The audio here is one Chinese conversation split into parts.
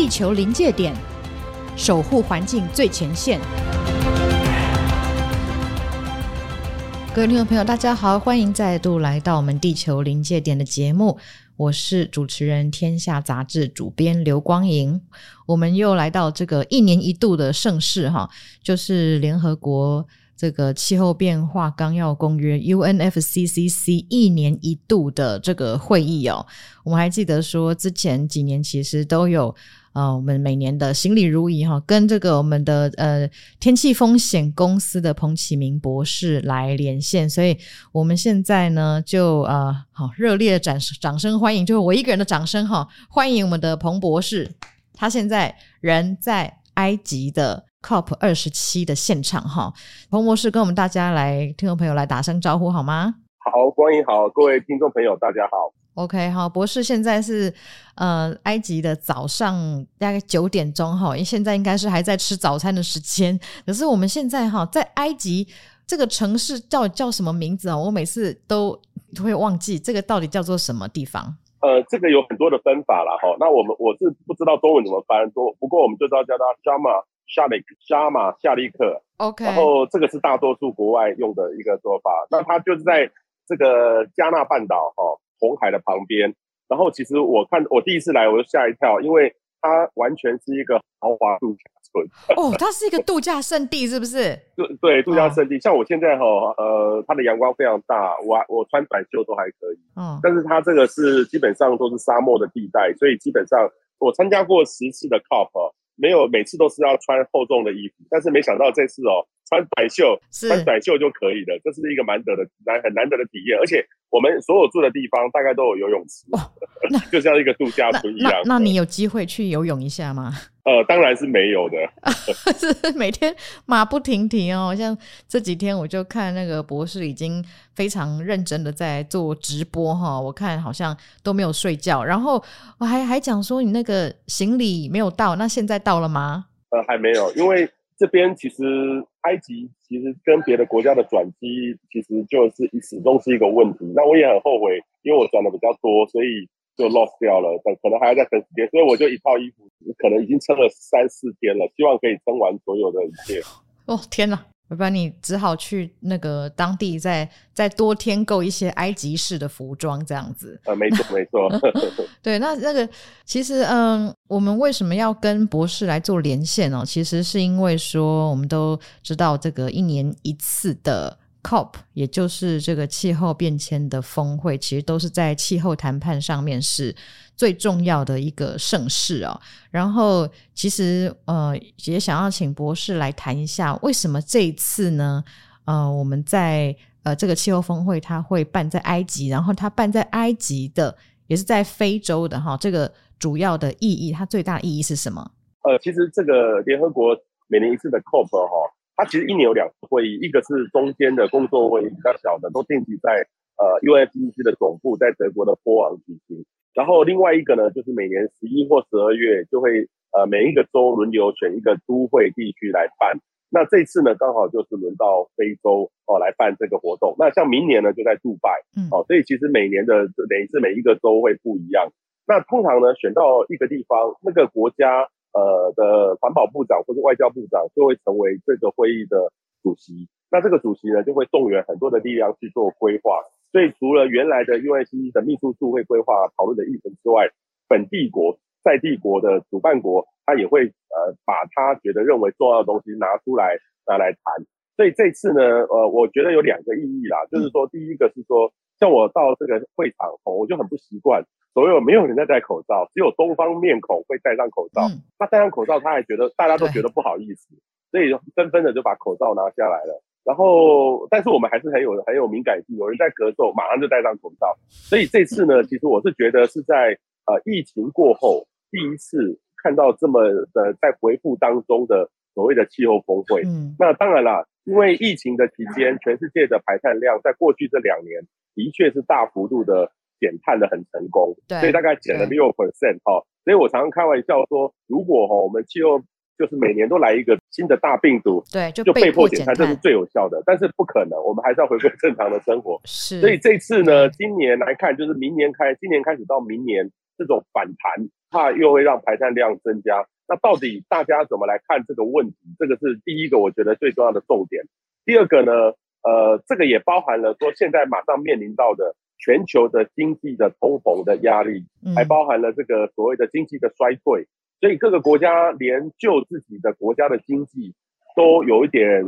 地球临界点，守护环境最前线。各位听众朋友，大家好，欢迎再度来到我们地球临界点的节目。我是主持人，天下杂志主编刘光莹。我们又来到这个一年一度的盛事哈，就是联合国这个气候变化纲要公约 （UNFCCC） 一年一度的这个会议哦。我们还记得说，之前几年其实都有。啊、我们每年的行礼如仪哈，跟这个我们的呃天气风险公司的彭启明博士来连线，所以我们现在呢就呃好热烈的掌掌声欢迎，就是我一个人的掌声哈，欢迎我们的彭博士，他现在人在埃及的 COP 二十七的现场哈，彭博士跟我们大家来听众朋友来打声招呼好吗？好，光迎好，各位听众朋友大家好。OK，好，博士现在是呃埃及的早上大概九点钟哈，因为现在应该是还在吃早餐的时间。可是我们现在哈在埃及这个城市叫叫什么名字啊？我每次都会忘记这个到底叫做什么地方。呃，这个有很多的分法啦哈。那我们我是不知道中文怎么翻，多不过我们就知道叫它沙马夏利沙马夏利克。OK，然后这个是大多数国外用的一个说法。那它就是在这个加纳半岛哈。红海的旁边，然后其实我看我第一次来我就吓一跳，因为它完全是一个豪华度假村。哦，它是一个度假胜地，是不是？对对，度假胜地。哦、像我现在哈，呃，它的阳光非常大，我我穿短袖都还可以。嗯，但是它这个是基本上都是沙漠的地带，所以基本上我参加过十次的 COP，没有每次都是要穿厚重的衣服，但是没想到这次哦，穿短袖，穿短袖就可以了，这是一个难得的难很难得的体验，而且。我们所有住的地方大概都有游泳池，哦，那 就像一个度假村一样。那，那你有机会去游泳一下吗？呃，当然是没有的，是每天马不停蹄哦。像这几天我就看那个博士已经非常认真的在做直播哈，我看好像都没有睡觉。然后我还还讲说你那个行李没有到，那现在到了吗？呃，还没有，因为。这边其实埃及其实跟别的国家的转机其实就是始终是一个问题。那我也很后悔，因为我转的比较多，所以就 lost 掉了。等可能还要再等几天，所以我就一套衣服可能已经撑了三四天了，希望可以撑完所有的一切。哦，天哪！要不然你只好去那个当地再再多添购一些埃及式的服装，这样子。啊，没错没错。对，那那个其实，嗯，我们为什么要跟博士来做连线呢？其实是因为说，我们都知道这个一年一次的。COP，也就是这个气候变迁的峰会，其实都是在气候谈判上面是最重要的一个盛事哦。然后，其实呃，也想要请博士来谈一下，为什么这一次呢？呃，我们在呃这个气候峰会，它会办在埃及，然后它办在埃及的，也是在非洲的哈。这个主要的意义，它最大的意义是什么？呃，其实这个联合国每年一次的 COP 哈。它其实一年有两次会议，一个是中间的工作会议，比较小的，都定期在呃 UNFCCC 的总部在德国的波昂举行。然后另外一个呢，就是每年十一或十二月就会呃每一个州轮流选一个都会地区来办。那这次呢，刚好就是轮到非洲哦来办这个活动。那像明年呢，就在杜拜，哦，所以其实每年的等于是每一个州会不一样。那通常呢，选到一个地方，那个国家。呃的环保部长或者外交部长就会成为这个会议的主席，那这个主席呢就会动员很多的力量去做规划。所以除了原来的 UNFCCC 的秘书处会规划讨论的议程之外，本地国在地国的主办国他也会呃把他觉得认为重要的东西拿出来拿来谈。所以这次呢，呃，我觉得有两个意义啦，就是说第一个是说，像我到这个会场，我就很不习惯。所有没有人在戴口罩，只有东方面孔会戴上口罩。嗯、他戴上口罩，他还觉得大家都觉得不好意思，所以纷纷的就把口罩拿下来了。然后，但是我们还是很有很有敏感性，有人在咳嗽，马上就戴上口罩。所以这次呢，其实我是觉得是在呃疫情过后第一次看到这么的在回复当中的所谓的气候峰会。嗯，那当然啦，因为疫情的期间，全世界的排碳量在过去这两年的确是大幅度的。减碳的很成功，对，所以大概减了六 percent 哈。所以我常常开玩笑说，如果哈我们气候就是每年都来一个新的大病毒，对，就被迫减碳，这是最有效的。但是不可能，我们还是要回归正常的生活。是，所以这次呢，今年来看，就是明年开，今年开始到明年这种反弹，怕又会让排碳量增加。那到底大家怎么来看这个问题？这个是第一个，我觉得最重要的重点。第二个呢，呃，这个也包含了说现在马上面临到的全球的经济的通膨的压力，还包含了这个所谓的经济的衰退。所以各个国家连救自己的国家的经济都有一点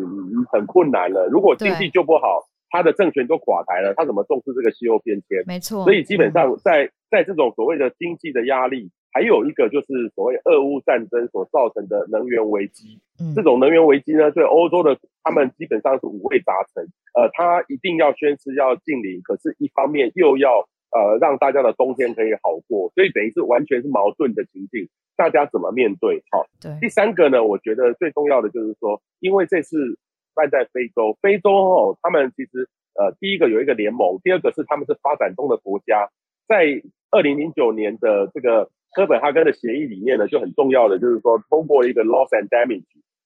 很困难了。如果经济救不好，他的政权都垮台了，他怎么重视这个气候变迁？没错。所以基本上在在这种所谓的经济的压力。还有一个就是所谓俄乌战争所造成的能源危机，嗯，这种能源危机呢，对欧洲的他们基本上是五味杂陈，呃，他一定要宣誓要禁零，可是一方面又要呃让大家的冬天可以好过，所以等于是完全是矛盾的情境，大家怎么面对？好，对。第三个呢，我觉得最重要的就是说，因为这次办在非洲，非洲哦，他们其实呃第一个有一个联盟，第二个是他们是发展中的国家，在二零零九年的这个。哥本哈根的协议里面呢，就很重要的就是说，通过一个 loss and damage，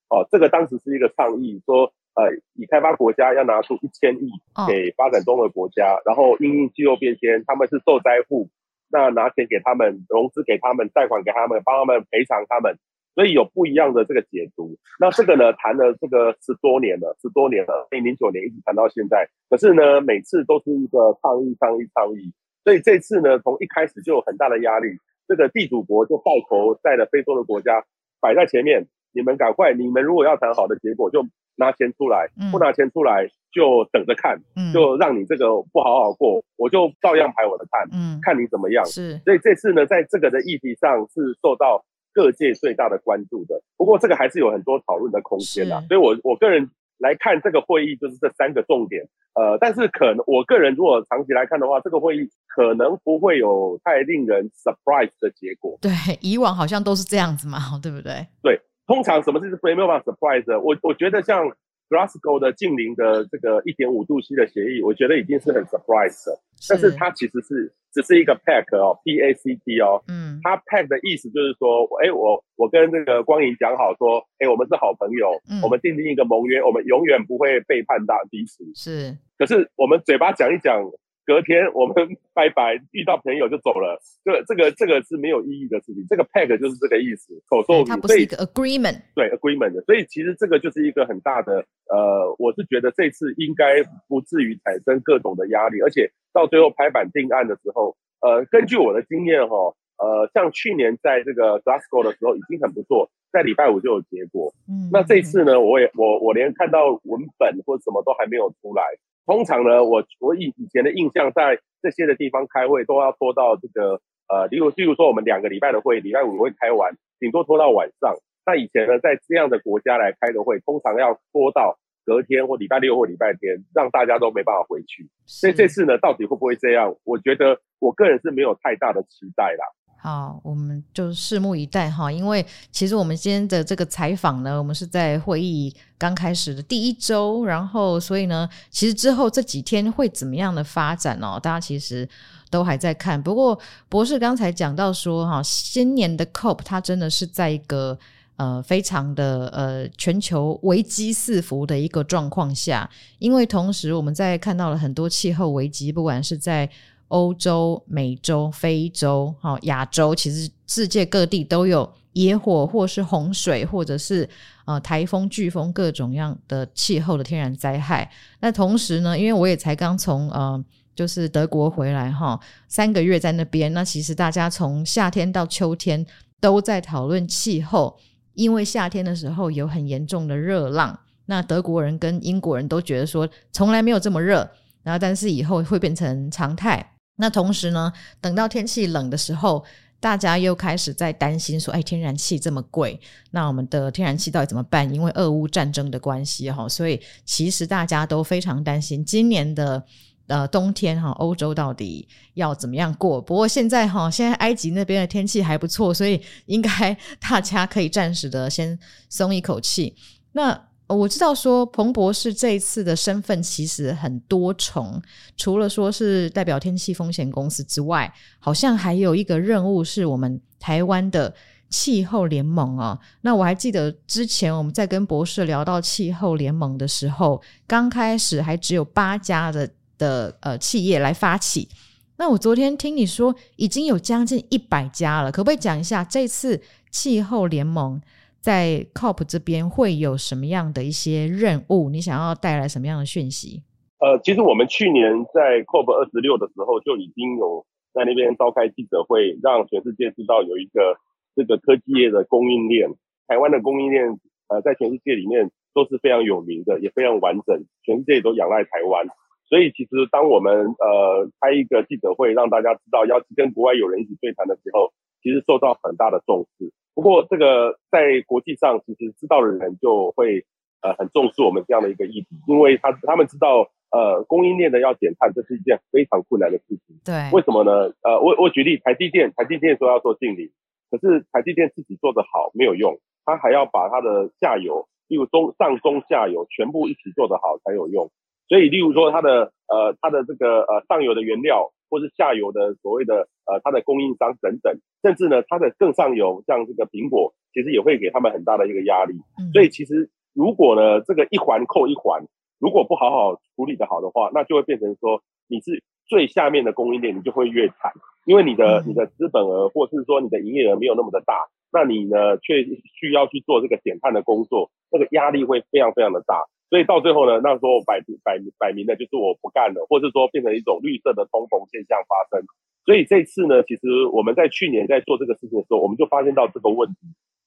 哦，这个当时是一个倡议，说，呃，已开发国家要拿出一千亿给发展中的国家，然后因应气候变迁，他们是受灾户，那拿钱给他们，融资给他们，贷款给他们，帮他们赔偿他们，所以有不一样的这个解读。那这个呢，谈了这个十多年了，十多年了，二零零九年一直谈到现在，可是呢，每次都是一个抗议，抗议，抗议，所以这次呢，从一开始就有很大的压力。这个地主国就带头带了非洲的国家摆在前面，你们赶快，你们如果要谈好的结果，就拿钱出来，不拿钱出来就等着看，就让你这个不好好过，我就照样排我的碳，看你怎么样。是，所以这次呢，在这个的议题上是受到各界最大的关注的。不过这个还是有很多讨论的空间的，所以我我个人。来看这个会议，就是这三个重点。呃，但是可能我个人如果长期来看的话，这个会议可能不会有太令人 surprise 的结果。对，以往好像都是这样子嘛，对不对？对，通常什么是没有办法 surprise？的我我觉得像。Glasgow 的近邻的这个一点五度 C 的协议，我觉得已经是很 surprise 的，是但是它其实是只是一个 pack 哦，P A C T 哦，嗯，它 pack 的意思就是说，哎，我我跟这个光影讲好说，哎，我们是好朋友，嗯、我们订定一个盟约，我们永远不会背叛大彼此，是，可是我们嘴巴讲一讲。隔天我们拜拜，遇到朋友就走了，这个、这个这个是没有意义的事情。这个 pack 就是这个意思，口说它不是一个 agreement，对 agreement 的。所以其实这个就是一个很大的，呃，我是觉得这次应该不至于产生各种的压力，而且到最后拍板定案的时候，呃，根据我的经验哈，呃，像去年在这个 Glasgow 的时候已经很不错，在礼拜五就有结果。嗯，那这次呢，我也我我连看到文本或什么都还没有出来。通常呢，我我以以前的印象，在这些的地方开会都要拖到这个呃，例如例如说我们两个礼拜的会，礼拜五会开完，顶多拖到晚上。那以前呢，在这样的国家来开的会，通常要拖到隔天或礼拜六或礼拜天，让大家都没办法回去。所以这次呢，到底会不会这样？我觉得我个人是没有太大的期待啦。好，我们就拭目以待哈。因为其实我们今天的这个采访呢，我们是在会议刚开始的第一周，然后所以呢，其实之后这几天会怎么样的发展哦，大家其实都还在看。不过博士刚才讲到说哈，今年的 COP 它真的是在一个呃非常的呃全球危机四伏的一个状况下，因为同时我们在看到了很多气候危机，不管是在欧洲、美洲、非洲、哈亚洲，其实世界各地都有野火，或是洪水，或者是呃台风、飓风各种样的气候的天然灾害。那同时呢，因为我也才刚从呃就是德国回来哈，三个月在那边，那其实大家从夏天到秋天都在讨论气候，因为夏天的时候有很严重的热浪，那德国人跟英国人都觉得说从来没有这么热，然后但是以后会变成常态。那同时呢，等到天气冷的时候，大家又开始在担心说：“哎，天然气这么贵，那我们的天然气到底怎么办？”因为俄乌战争的关系哈，所以其实大家都非常担心今年的呃冬天哈，欧洲到底要怎么样过。不过现在哈，现在埃及那边的天气还不错，所以应该 大家可以暂时的先松一口气。那。我知道说彭博士这一次的身份其实很多重，除了说是代表天气风险公司之外，好像还有一个任务是我们台湾的气候联盟啊。那我还记得之前我们在跟博士聊到气候联盟的时候，刚开始还只有八家的的呃企业来发起，那我昨天听你说已经有将近一百家了，可不可以讲一下这次气候联盟在 COP 这边会有什么样的一些任务？你想要带来什么样的讯息？呃，其实我们去年在 COP 二十六的时候就已经有在那边召开记者会，让全世界知道有一个这个科技业的供应链，台湾的供应链呃在全世界里面都是非常有名的，也非常完整，全世界都仰赖台湾。所以其实当我们呃开一个记者会，让大家知道要去跟国外友人一起对谈的时候，其实受到很大的重视。不过这个在国际上，其实知道的人就会呃很重视我们这样的一个议题，因为他他们知道。呃，供应链的要减碳，这是一件非常困难的事情。对，为什么呢？呃，我我举例，台积电，台积电说要做净零，可是台积电自己做得好没有用，他还要把它的下游，例如中上中下游全部一起做得好才有用。所以，例如说它的呃它的这个呃上游的原料，或是下游的所谓的呃它的供应商等等，甚至呢它的更上游，像这个苹果，其实也会给他们很大的一个压力。嗯。所以其实如果呢这个一环扣一环。如果不好好处理的好的话，那就会变成说你是最下面的供应链，你就会越惨，因为你的你的资本额或是说你的营业额没有那么的大，那你呢却需要去做这个减碳的工作，那个压力会非常非常的大，所以到最后呢，那时候摆摆摆明的就是我不干了，或者说变成一种绿色的通膨现象发生。所以这次呢，其实我们在去年在做这个事情的时候，我们就发现到这个问题，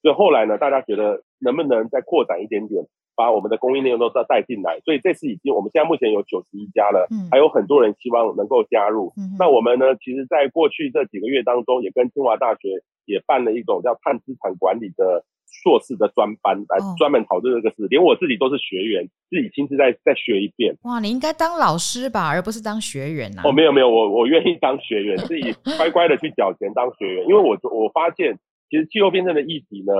所以后来呢，大家觉得能不能再扩展一点点？把我们的供应链都再带进来，所以这次已经我们现在目前有九十一家了，嗯，还有很多人希望能够加入。嗯，那我们呢，其实，在过去这几个月当中，也跟清华大学也办了一种叫碳资产管理的硕士的专班，来专门讨论这个事。连我自己都是学员，自己亲自再再学一遍。哇，你应该当老师吧，而不是当学员啊？哦，没有没有，我我愿意当学员，自己乖乖的去缴钱当学员，因为我我发现，其实气候变迁的议题呢，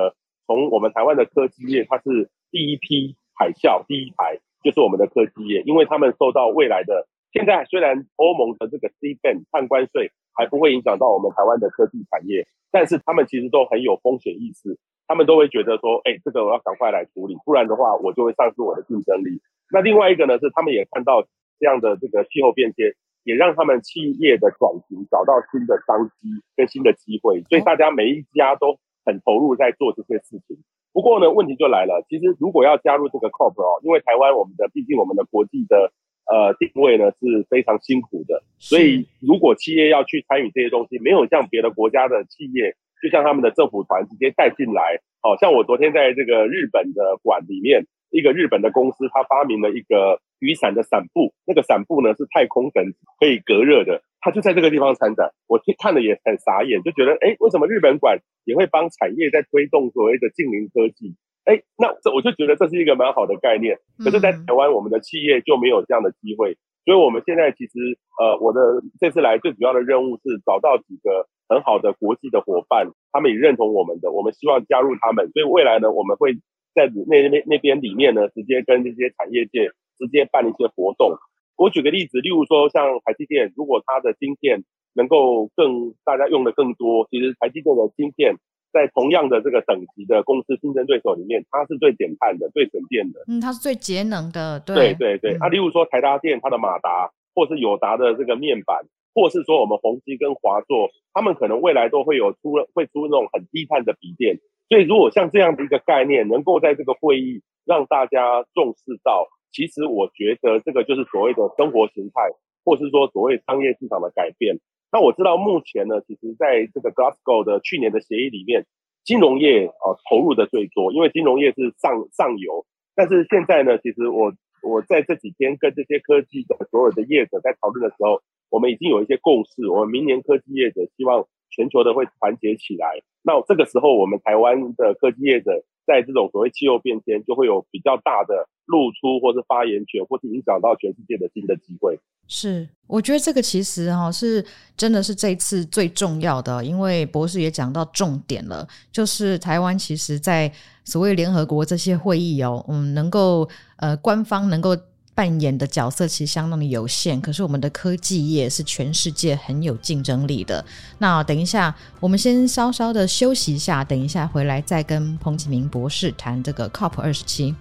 从我们台湾的科技业，它是。第一批海啸，第一排就是我们的科技业，因为他们受到未来的现在虽然欧盟的这个 CBAM 碳关税还不会影响到我们台湾的科技产业，但是他们其实都很有风险意识，他们都会觉得说，哎，这个我要赶快来处理，不然的话我就会丧失我的竞争力。那另外一个呢，是他们也看到这样的这个气候变迁，也让他们企业的转型找到新的商机跟新的机会，所以大家每一家都很投入在做这些事情。不过呢，问题就来了。其实如果要加入这个 COP 哦，因为台湾我们的毕竟我们的国际的呃定位呢是非常辛苦的，所以如果企业要去参与这些东西，没有像别的国家的企业，就像他们的政府团直接带进来。好像我昨天在这个日本的馆里面，一个日本的公司，他发明了一个雨伞的伞布，那个伞布呢是太空粉可以隔热的。他就在这个地方参展，我听看了也很傻眼，就觉得，哎，为什么日本馆也会帮产业在推动所谓的近邻科技？哎，那这我就觉得这是一个蛮好的概念。可是，在台湾，我们的企业就没有这样的机会，所以我们现在其实，呃，我的这次来最主要的任务是找到几个很好的国际的伙伴，他们也认同我们的，我们希望加入他们。所以未来呢，我们会在那那那边里面呢，直接跟这些产业界直接办一些活动。我举个例子，例如说像台积电，如果它的晶片能够更大家用的更多，其实台积电的晶片在同样的这个等级的公司竞争对手里面，它是最减碳的、最省电的。嗯，它是最节能的。对对对对。啊，例如说台达电，它的马达，或是友达的这个面板，或是说我们宏基跟华硕，他们可能未来都会有出了会出那种很低碳的笔电。所以如果像这样的一个概念，能够在这个会议让大家重视到。其实我觉得这个就是所谓的生活形态，或是说所谓商业市场的改变。那我知道目前呢，其实在这个 Glasgow 的去年的协议里面，金融业啊投入的最多，因为金融业是上上游。但是现在呢，其实我我在这几天跟这些科技的所有的业者在讨论的时候，我们已经有一些共识，我们明年科技业者希望全球的会团结起来。那这个时候，我们台湾的科技业者。在这种所谓气候变迁，就会有比较大的露出，或是发言权，或是影响到全世界的新的机会。是，我觉得这个其实哈是真的是这次最重要的，因为博士也讲到重点了，就是台湾其实在所谓联合国这些会议哦，嗯，能够呃官方能够。扮演的角色其实相当的有限，可是我们的科技业是全世界很有竞争力的。那等一下，我们先稍稍的休息一下，等一下回来再跟彭启明博士谈这个 COP 二十七。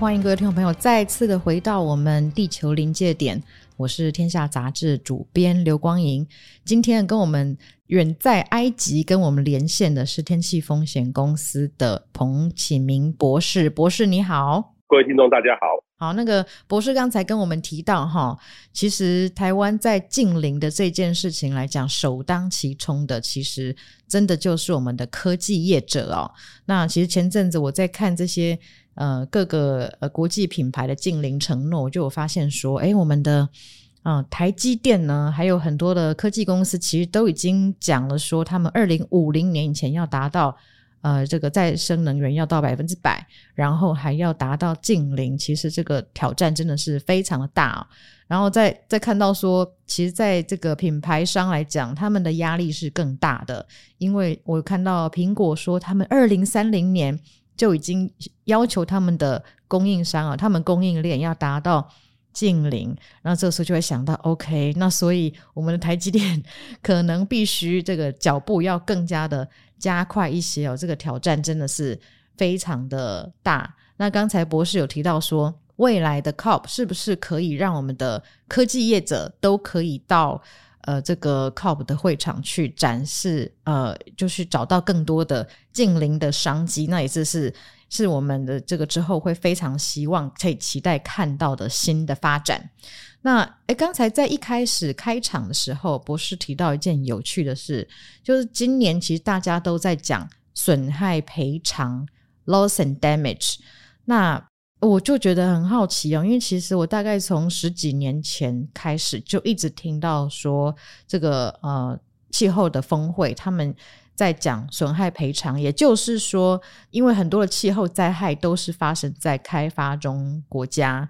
欢迎各位听众朋友再次的回到我们地球临界点，我是天下杂志主编刘光莹。今天跟我们远在埃及跟我们连线的是天气风险公司的彭启明博士，博士你好，各位听众大家好。好，那个博士刚才跟我们提到哈，其实台湾在净零的这件事情来讲，首当其冲的其实真的就是我们的科技业者哦。那其实前阵子我在看这些。呃，各个呃国际品牌的净零承诺，就有发现说，哎，我们的啊、台积电呢，还有很多的科技公司，其实都已经讲了说，他们二零五零年以前要达到呃这个再生能源要到百分之百，然后还要达到净零，其实这个挑战真的是非常的大。然后再再看到说，其实在这个品牌商来讲，他们的压力是更大的，因为我看到苹果说，他们二零三零年。就已经要求他们的供应商啊，他们供应链要达到近邻，那这个时候就会想到，OK，那所以我们的台积电 可能必须这个脚步要更加的加快一些哦，这个挑战真的是非常的大。那刚才博士有提到说，未来的 COP 是不是可以让我们的科技业者都可以到？呃，这个 COP 的会场去展示，呃，就是找到更多的近邻的商机，那也是是是我们的这个之后会非常希望可以期待看到的新的发展。那诶，刚才在一开始开场的时候，博士提到一件有趣的事，就是今年其实大家都在讲损害赔偿 （loss and damage）。那我就觉得很好奇哦，因为其实我大概从十几年前开始就一直听到说，这个呃气候的峰会他们在讲损害赔偿，也就是说，因为很多的气候灾害都是发生在开发中国家，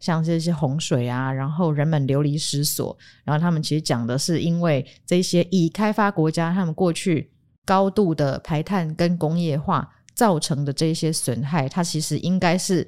像这些洪水啊，然后人们流离失所，然后他们其实讲的是因为这些已开发国家他们过去高度的排碳跟工业化造成的这些损害，它其实应该是。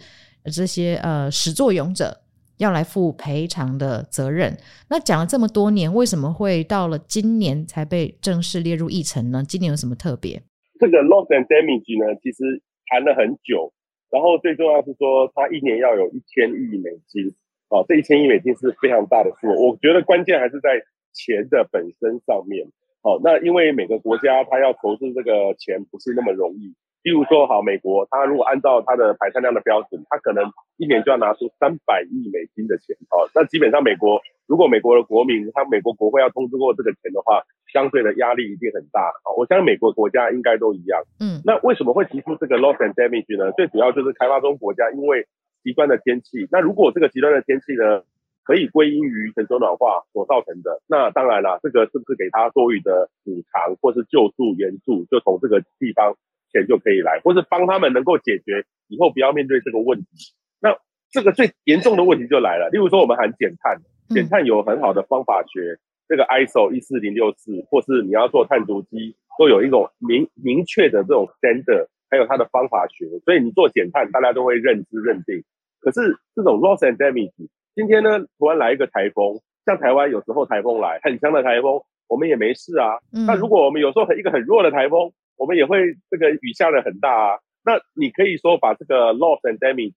这些呃始作俑者要来负赔偿的责任。那讲了这么多年，为什么会到了今年才被正式列入议程呢？今年有什么特别？这个 loss and damage 呢，其实谈了很久，然后最重要是说，它一年要有一千亿美金。哦，这一千亿美金是非常大的数。我觉得关键还是在钱的本身上面。哦，那因为每个国家它要投资这个钱不是那么容易。例如说，好，美国，它如果按照它的排碳量的标准，它可能一年就要拿出三百亿美金的钱，哦，那基本上美国，如果美国的国民，他美国国会要通知过这个钱的话，相对的压力一定很大，哦，我相信美国国家应该都一样，嗯，那为什么会提出这个 loss and damage 呢？最主要就是开发中国家因为极端的天气，那如果这个极端的天气呢，可以归因于全球暖化所造成的，那当然啦，这个是不是给他多余的补偿或是救助援助，就从这个地方。钱就可以来，或是帮他们能够解决以后不要面对这个问题。那这个最严重的问题就来了。例如说，我们喊减碳，减碳有很好的方法学，这个 ISO 一四零六四，或是你要做碳足迹，都有一种明明确的这种 standard，还有它的方法学。所以你做减碳，大家都会认知认定。可是这种 loss and damage，今天呢，突然来一个台风，像台湾有时候台风来很强的台风，我们也没事啊。那如果我们有时候一个很弱的台风，我们也会这个雨下的很大啊，那你可以说把这个 loss and damage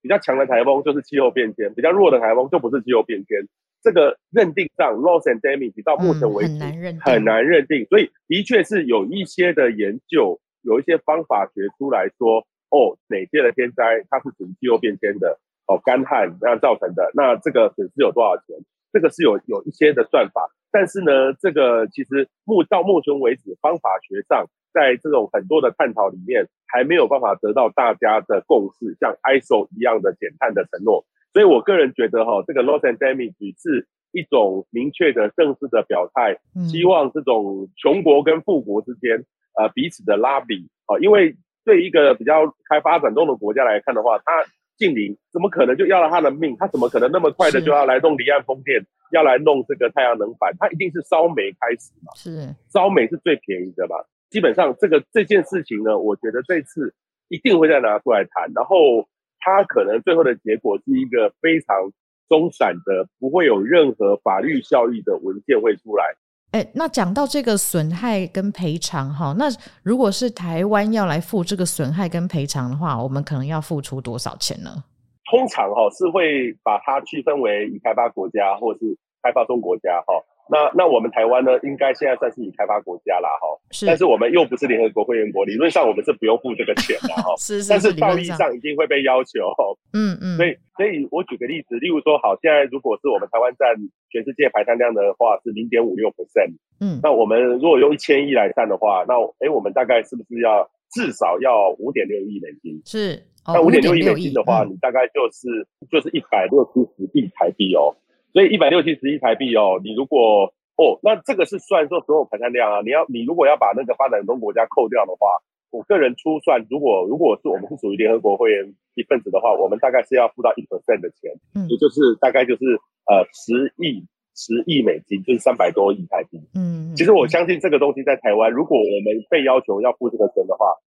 比较强的台风就是气候变迁，比较弱的台风就不是气候变迁。这个认定上 loss and damage 到目前为止很难认定，很难认定，所以的确是有一些的研究，有一些方法学出来说，哦，哪些的天灾它是属于气候变迁的，哦，干旱那样造成的，那这个损失有多少钱？这个是有有一些的算法，但是呢，这个其实目到目前为止方法学上。在这种很多的探讨里面，还没有办法得到大家的共识，像 ISO 一样的减碳的承诺。所以我个人觉得哈，这个 loss and damage 是一种明确的正式的表态，希望这种穷国跟富国之间呃彼此的拉比啊，因为对一个比较开发展中的国家来看的话，它近邻怎么可能就要了他的命？他怎么可能那么快的就要来弄离岸风电，要来弄这个太阳能板？它一定是烧煤开始嘛？是烧煤是最便宜的嘛？基本上，这个这件事情呢，我觉得这次一定会再拿出来谈，然后它可能最后的结果是一个非常松散的，不会有任何法律效益的文件会出来。哎，那讲到这个损害跟赔偿哈，那如果是台湾要来付这个损害跟赔偿的话，我们可能要付出多少钱呢？通常哈是会把它区分为已开发国家或是开发中国家哈。那那我们台湾呢，应该现在算是已开发国家啦哈。是。但是我们又不是联合国会员国，理论上我们是不用付这个钱的哈。是是是。但是道义上一定会被要求。嗯嗯。所以所以我举个例子，例如说，好，现在如果是我们台湾占全世界排碳量的话是零点五六 percent。嗯。那我们如果用一千亿来算的话，那哎，我们大概是不是要至少要五点六亿美金？是。那五点六亿美金的话，你大概就是就是一百六七十亿台币哦。所以一百六七十亿台币哦，你如果哦，那这个是算说所有排碳量啊。你要你如果要把那个发展中国家扣掉的话，我个人初算，如果如果是我们是属于联合国会员一份子的话，我们大概是要付到一 percent 的钱，嗯，也就是大概就是呃十亿十亿美金，就是三百多亿台币。嗯，其实我相信这个东西在台湾，如果我们被要求要付这个钱的话。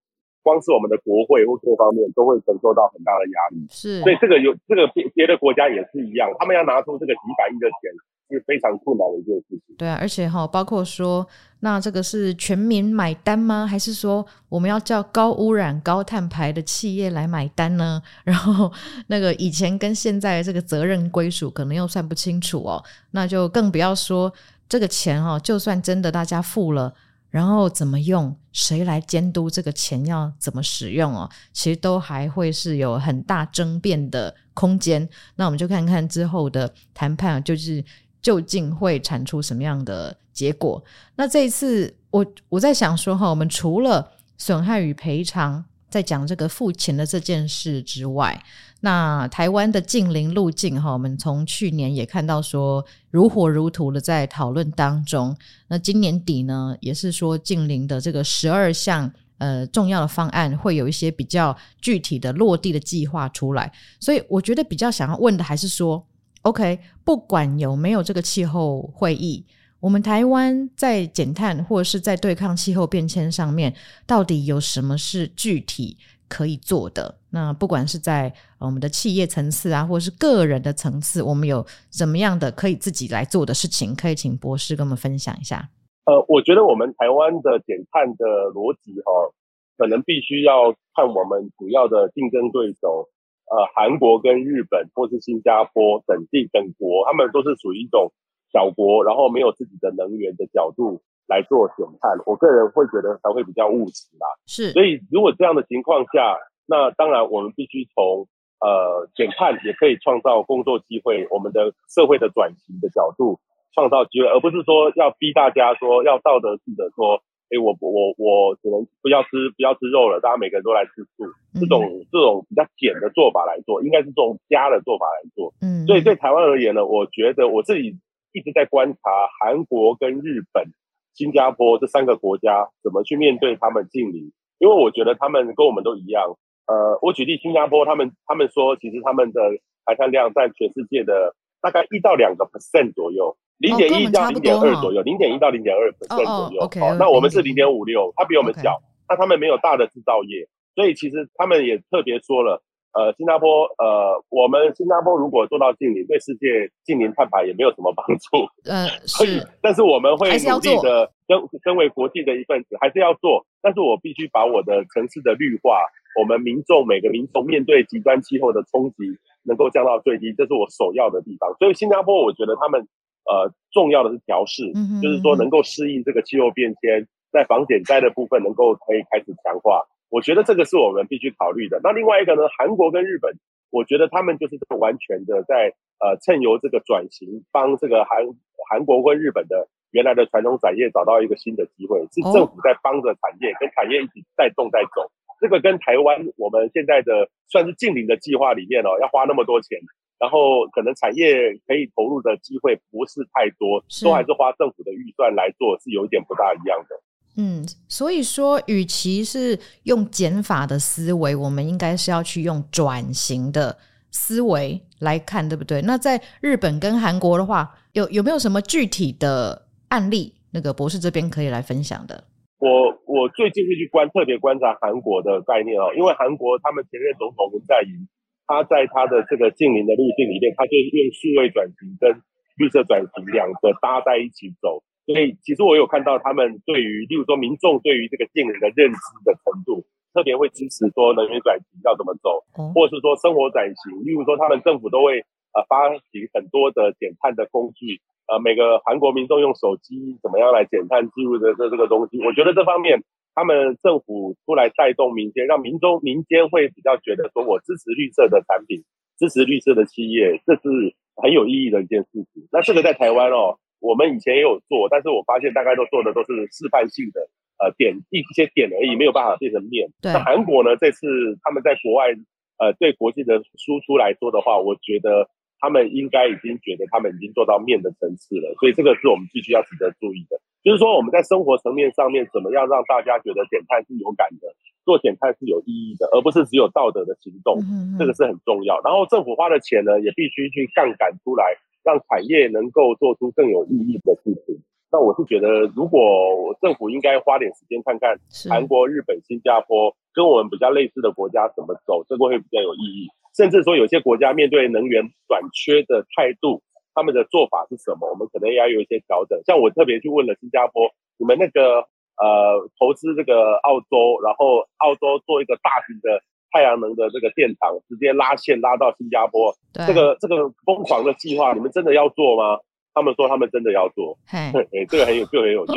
光是我们的国会或各方面都会承受到很大的压力，是，所以这个有这个别别的国家也是一样，他们要拿出这个几百亿的钱是非常困难的一件事情。对啊，而且哈，包括说，那这个是全民买单吗？还是说我们要叫高污染、高碳排的企业来买单呢？然后那个以前跟现在这个责任归属可能又算不清楚哦，那就更不要说这个钱哈，就算真的大家付了。然后怎么用？谁来监督这个钱要怎么使用哦？其实都还会是有很大争辩的空间。那我们就看看之后的谈判，就是究竟会产出什么样的结果。那这一次，我我在想说哈，我们除了损害与赔偿，在讲这个付钱的这件事之外，那台湾的近邻路径哈，我们从去年也看到说如火如荼的在讨论当中。那今年底呢，也是说近邻的这个十二项呃重要的方案，会有一些比较具体的落地的计划出来。所以我觉得比较想要问的还是说，OK，不管有没有这个气候会议。我们台湾在减碳或者是在对抗气候变迁上面，到底有什么是具体可以做的？那不管是在我们的企业层次啊，或者是个人的层次，我们有怎么样的可以自己来做的事情？可以请博士跟我们分享一下。呃，我觉得我们台湾的减碳的逻辑哈，可能必须要看我们主要的竞争对手，呃，韩国跟日本或是新加坡等地等国，他们都是属于一种。小国，然后没有自己的能源的角度来做减碳，我个人会觉得才会比较务实啦。是，所以如果这样的情况下，那当然我们必须从呃减碳也可以创造工作机会，我们的社会的转型的角度创造机会，而不是说要逼大家说要道德式的说，哎，我我我只能不要吃不要吃肉了，大家每个人都来吃素，这种这种比较减的做法来做，应该是这种加的做法来做。嗯，所以对台湾而言呢，我觉得我自己。一直在观察韩国跟日本、新加坡这三个国家怎么去面对他们近邻，因为我觉得他们跟我们都一样。呃，我举例新加坡，他们他们说，其实他们的排碳量在全世界的大概一到两个 percent 左右，零点一到零点二左右，零点一到零点二 percent 左右。好，那我们是零点五六，它比我们小。那他们没有大的制造业，所以其实他们也特别说了。呃，新加坡，呃，我们新加坡如果做到净零，对世界净零碳排也没有什么帮助。嗯、呃，所以，但是我们会努力的，身身为国际的一份子，还是要做。但是我必须把我的城市的绿化，我们民众每个民众面对极端气候的冲击，能够降到最低，这是我首要的地方。所以，新加坡我觉得他们，呃，重要的是调适，嗯哼，就是说能够适应这个气候变迁，在防减灾的部分能够可以开始强化。我觉得这个是我们必须考虑的。那另外一个呢，韩国跟日本，我觉得他们就是完全的在呃趁由这个转型，帮这个韩韩国跟日本的原来的传统产业找到一个新的机会，是政府在帮着产业跟产业一起带动带走。这个跟台湾我们现在的算是近邻的计划里面哦，要花那么多钱，然后可能产业可以投入的机会不是太多，都还是花政府的预算来做，是有一点不大一样的。嗯，所以说，与其是用减法的思维，我们应该是要去用转型的思维来看，对不对？那在日本跟韩国的话，有有没有什么具体的案例？那个博士这边可以来分享的。我我最近会去观特别观察韩国的概念哦，因为韩国他们前任总统文在寅，他在他的这个净零的路径里面，他就用数位转型跟绿色转型两个搭在一起走。所以，其实我有看到他们对于，例如说民众对于这个净零的认知的程度特别会支持说能源转型要怎么走，或者是说生活转型，例如说他们政府都会呃发行很多的减碳的工具，呃每个韩国民众用手机怎么样来减碳记录的这这个东西，我觉得这方面他们政府出来带动民间，让民众民间会比较觉得说我支持绿色的产品，支持绿色的企业，这是很有意义的一件事情。那这个在台湾哦，我们以前也有做，但是我发现大概都做的都是示范性的。呃，点一些点而已，没有办法变成面。那韩国呢？这次他们在国外，呃，对国际的输出来说的话，我觉得他们应该已经觉得他们已经做到面的层次了。所以这个是我们必须要值得注意的。就是说我们在生活层面上面，怎么样让大家觉得减碳是有感的，做减碳是有意义的，而不是只有道德的行动。嗯嗯。这个是很重要。然后政府花的钱呢，也必须去杠杆出来，让产业能够做出更有意义的事情。那我是觉得，如果政府应该花点时间看看韩国、日本、新加坡跟我们比较类似的国家怎么走，这个会比较有意义。甚至说，有些国家面对能源短缺的态度，他们的做法是什么？我们可能也要有一些调整。像我特别去问了新加坡，你们那个呃投资这个澳洲，然后澳洲做一个大型的太阳能的这个电厂，直接拉线拉到新加坡，这个这个疯狂的计划，你们真的要做吗？他们说他们真的要做，哎，这个很有，这个很有趣。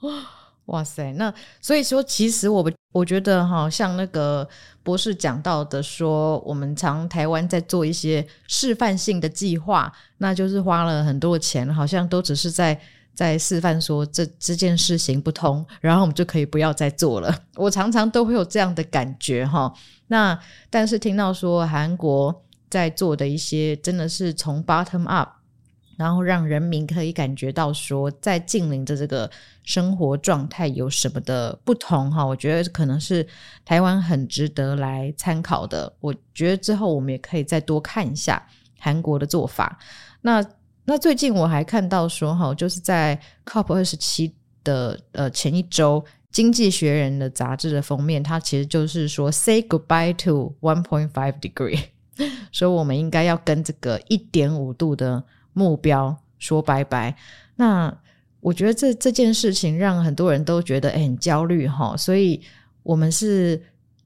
哇塞，那所以说，其实我们我觉得哈，像那个博士讲到的说，我们常台湾在做一些示范性的计划，那就是花了很多钱，好像都只是在在示范说这这件事行不通，然后我们就可以不要再做了。我常常都会有这样的感觉哈。那但是听到说韩国在做的一些，真的是从 bottom up。然后让人民可以感觉到说，在近邻的这个生活状态有什么的不同哈？我觉得可能是台湾很值得来参考的。我觉得之后我们也可以再多看一下韩国的做法。那那最近我还看到说哈，就是在 COP 二十七的呃前一周，《经济学人》的杂志的封面，它其实就是说 “Say goodbye to one point five degree”，所以我们应该要跟这个一点五度的。目标说拜拜，那我觉得这这件事情让很多人都觉得诶很焦虑哈，所以我们是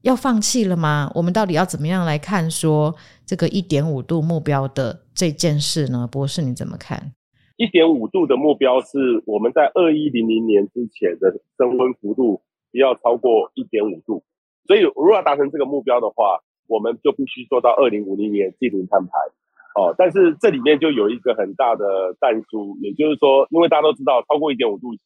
要放弃了吗？我们到底要怎么样来看说这个一点五度目标的这件事呢？博士你怎么看？一点五度的目标是我们在二一零零年之前的升温幅度不要超过一点五度，所以如果要达成这个目标的话，我们就必须做到二零五零年进行碳排。哦，但是这里面就有一个很大的弹珠，也就是说，因为大家都知道，超过一点五度 C，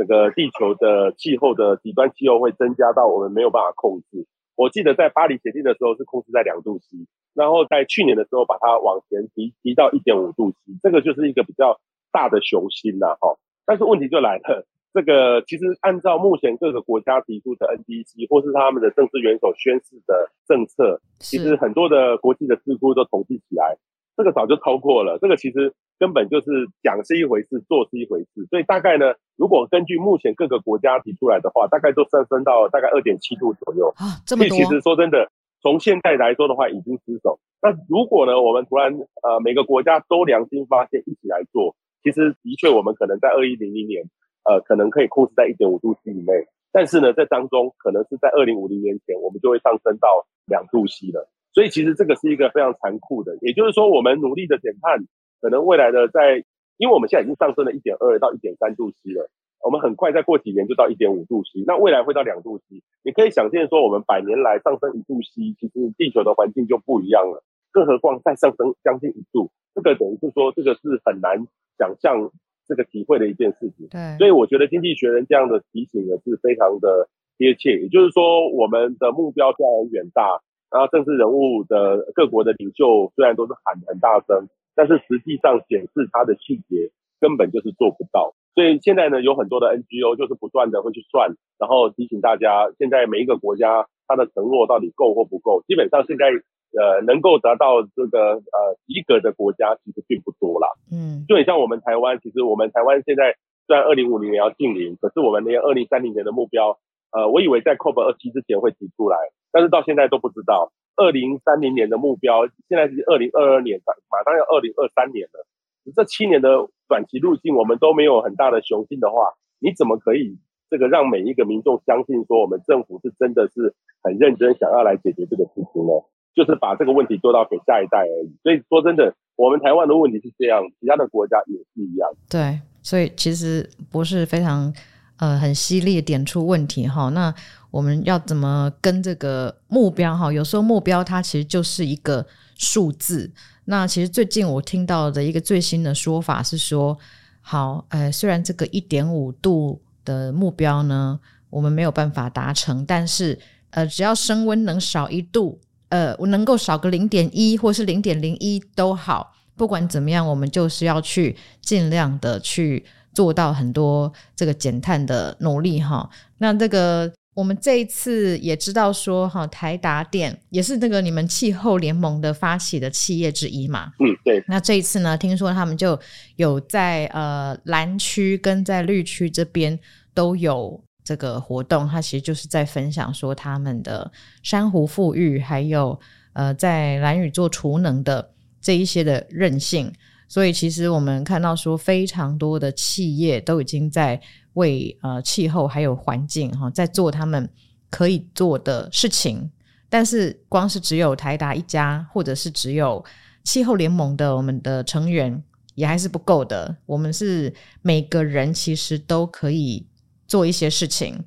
整个地球的气候的极端气候会增加到我们没有办法控制。我记得在巴黎协定的时候是控制在两度 C，然后在去年的时候把它往前提提到一点五度 C，这个就是一个比较大的雄心呐，哈。但是问题就来了，这个其实按照目前各个国家提出的 NDC 或是他们的政治元首宣誓的政策，其实很多的国际的智库都统计起来。这个早就超过了，这个其实根本就是讲是一回事，做是一回事。所以大概呢，如果根据目前各个国家提出来的话，大概都上升到大概二点七度左右啊。这么多。其实说真的，从现在来说的话，已经失守。那如果呢，我们突然呃每个国家都良心发现一起来做，其实的确我们可能在二一零零年呃可能可以控制在一点五度 C 以内。但是呢，在当中可能是在二零五零年前，我们就会上升到两度 C 了。所以其实这个是一个非常残酷的，也就是说，我们努力的减碳，可能未来的在，因为我们现在已经上升了一点二到一点三度 C 了，我们很快再过几年就到一点五度 C，那未来会到两度 C。你可以想见说，我们百年来上升一度 C，其实地球的环境就不一样了，更何况再上升将近一度，这个等于是说，这个是很难想象这个体会的一件事情。对，所以我觉得经济学人这样的提醒呢是非常的贴切，也就是说，我们的目标虽然远大。然后政治人物的各国的领袖虽然都是喊很大声，但是实际上显示他的细节根本就是做不到。所以现在呢，有很多的 NGO 就是不断的会去算，然后提醒大家，现在每一个国家它的承诺到底够或不够。基本上现在呃能够达到这个呃及格的国家其实并不多啦。嗯，就很像我们台湾，其实我们台湾现在虽然二零五零年要净零，可是我们连二零三零年的目标，呃，我以为在 COP 二七之前会提出来。但是到现在都不知道，二零三零年的目标，现在是二零二二年，马上要二零二三年了。这七年的短期路径，我们都没有很大的雄心的话，你怎么可以这个让每一个民众相信说，我们政府是真的是很认真想要来解决这个事情呢？就是把这个问题做到给下一代而已。所以说真的，我们台湾的问题是这样，其他的国家也是一样。对，所以其实博士非常呃很犀利的点出问题哈。那我们要怎么跟这个目标哈？有时候目标它其实就是一个数字。那其实最近我听到的一个最新的说法是说，好，呃，虽然这个一点五度的目标呢，我们没有办法达成，但是呃，只要升温能少一度，呃，我能够少个零点一或是零点零一都好，不管怎么样，我们就是要去尽量的去做到很多这个减碳的努力哈。那这个。我们这一次也知道说，哈，台达电也是那个你们气候联盟的发起的企业之一嘛。嗯，对。那这一次呢，听说他们就有在呃蓝区跟在绿区这边都有这个活动，它其实就是在分享说他们的珊瑚富裕，还有呃在蓝屿做储能的这一些的韧性。所以其实我们看到说，非常多的企业都已经在为呃气候还有环境哈，在做他们可以做的事情。但是光是只有台达一家，或者是只有气候联盟的我们的成员，也还是不够的。我们是每个人其实都可以做一些事情。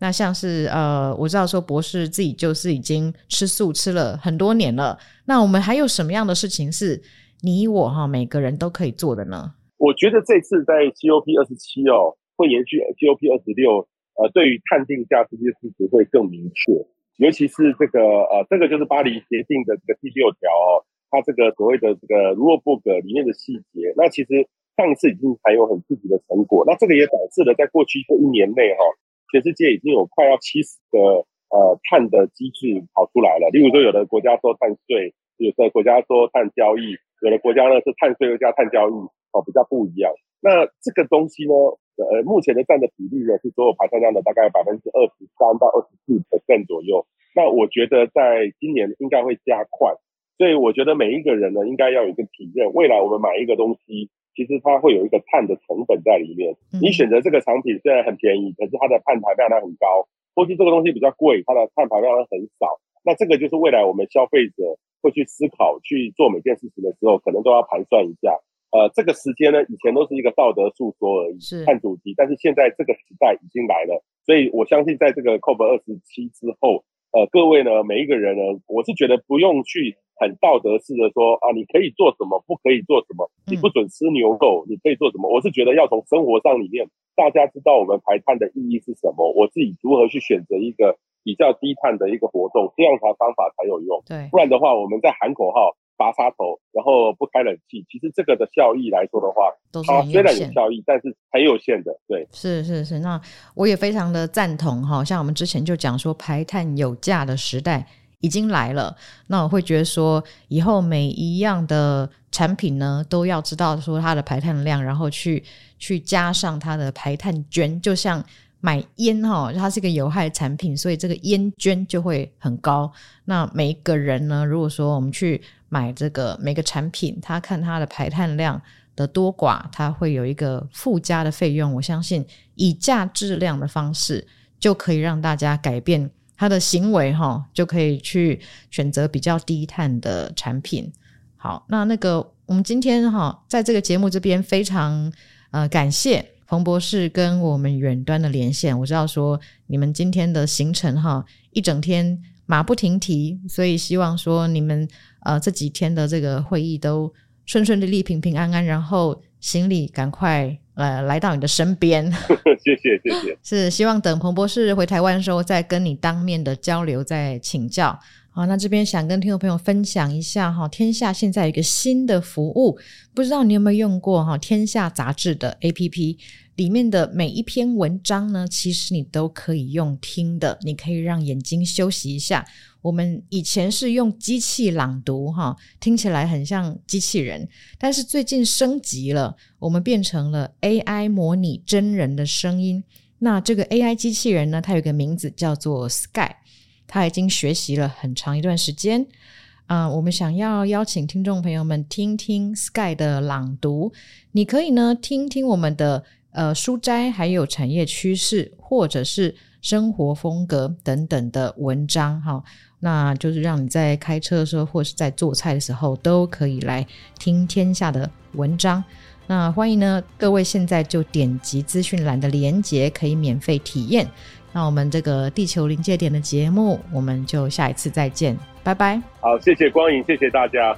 那像是呃，我知道说博士自己就是已经吃素吃了很多年了。那我们还有什么样的事情是？你我哈，每个人都可以做的呢。我觉得这次在 COP 二十七哦，会延续 COP 二十六，呃，对于碳定价这件事情会更明确。尤其是这个呃，这个就是巴黎协定的这个第六条哦，它这个所谓的这个 rule book 里面的细节。那其实上一次已经还有很积极的成果。那这个也导致了在过去这一年内哈，全世界已经有快要七十个呃碳的机制跑出来了。例如说，有的国家说碳税，有的国家说碳交易。有的国家呢是碳税又加碳交易，哦，比较不一样。那这个东西呢，呃，目前的占的比例呢是所有排碳量的大概百分之二十三到二十四的更左右。那我觉得在今年应该会加快，所以我觉得每一个人呢应该要有一个体认，未来我们买一个东西，其实它会有一个碳的成本在里面。你选择这个产品虽然很便宜，可是它的碳排放量很高，或是这个东西比较贵，它的碳排放量很少。那这个就是未来我们消费者。会去思考去做每件事情的时候，可能都要盘算一下。呃，这个时间呢，以前都是一个道德诉说而已，是看主题。但是现在这个时代已经来了，所以我相信在这个 COP 二十七之后，呃，各位呢，每一个人呢，我是觉得不用去很道德式的说啊，你可以做什么，不可以做什么，你不准吃牛肉，你可以做什么。我是觉得要从生活上里面，大家知道我们排碳的意义是什么，我自己如何去选择一个。比较低碳的一个活动，这样才方法才有用。对，不然的话，我们在喊口号、拔插头，然后不开冷气，其实这个的效益来说的话，都是虽然有效益，但是很有限的。对，是是是。那我也非常的赞同哈，像我们之前就讲说，排碳有价的时代已经来了。那我会觉得说，以后每一样的产品呢，都要知道说它的排碳量，然后去去加上它的排碳捐，就像。买烟哈，它是一个有害产品，所以这个烟捐就会很高。那每一个人呢，如果说我们去买这个每个产品，他看它的排碳量的多寡，它会有一个附加的费用。我相信以价质量的方式，就可以让大家改变他的行为哈，就可以去选择比较低碳的产品。好，那那个我们今天哈，在这个节目这边非常呃感谢。彭博士跟我们远端的连线，我知道说你们今天的行程哈，一整天马不停蹄，所以希望说你们呃这几天的这个会议都顺顺利利、平平安安，然后行李赶快呃来到你的身边。谢谢谢谢，是希望等彭博士回台湾的时候再跟你当面的交流，再请教。好，那这边想跟听众朋友分享一下哈，天下现在有一个新的服务，不知道你有没有用过哈？天下杂志的 APP 里面的每一篇文章呢，其实你都可以用听的，你可以让眼睛休息一下。我们以前是用机器朗读哈，听起来很像机器人，但是最近升级了，我们变成了 AI 模拟真人的声音。那这个 AI 机器人呢，它有个名字叫做 Sky。它已经学习了很长一段时间，啊、我们想要邀请听众朋友们听听 Sky 的朗读。你可以呢听听我们的呃书斋，还有产业趋势，或者是生活风格等等的文章哈。那就是让你在开车的时候，或是在做菜的时候，都可以来听天下的文章。那欢迎呢，各位现在就点击资讯栏的连接，可以免费体验。那我们这个地球临界点的节目，我们就下一次再见，拜拜。好，谢谢光影，谢谢大家。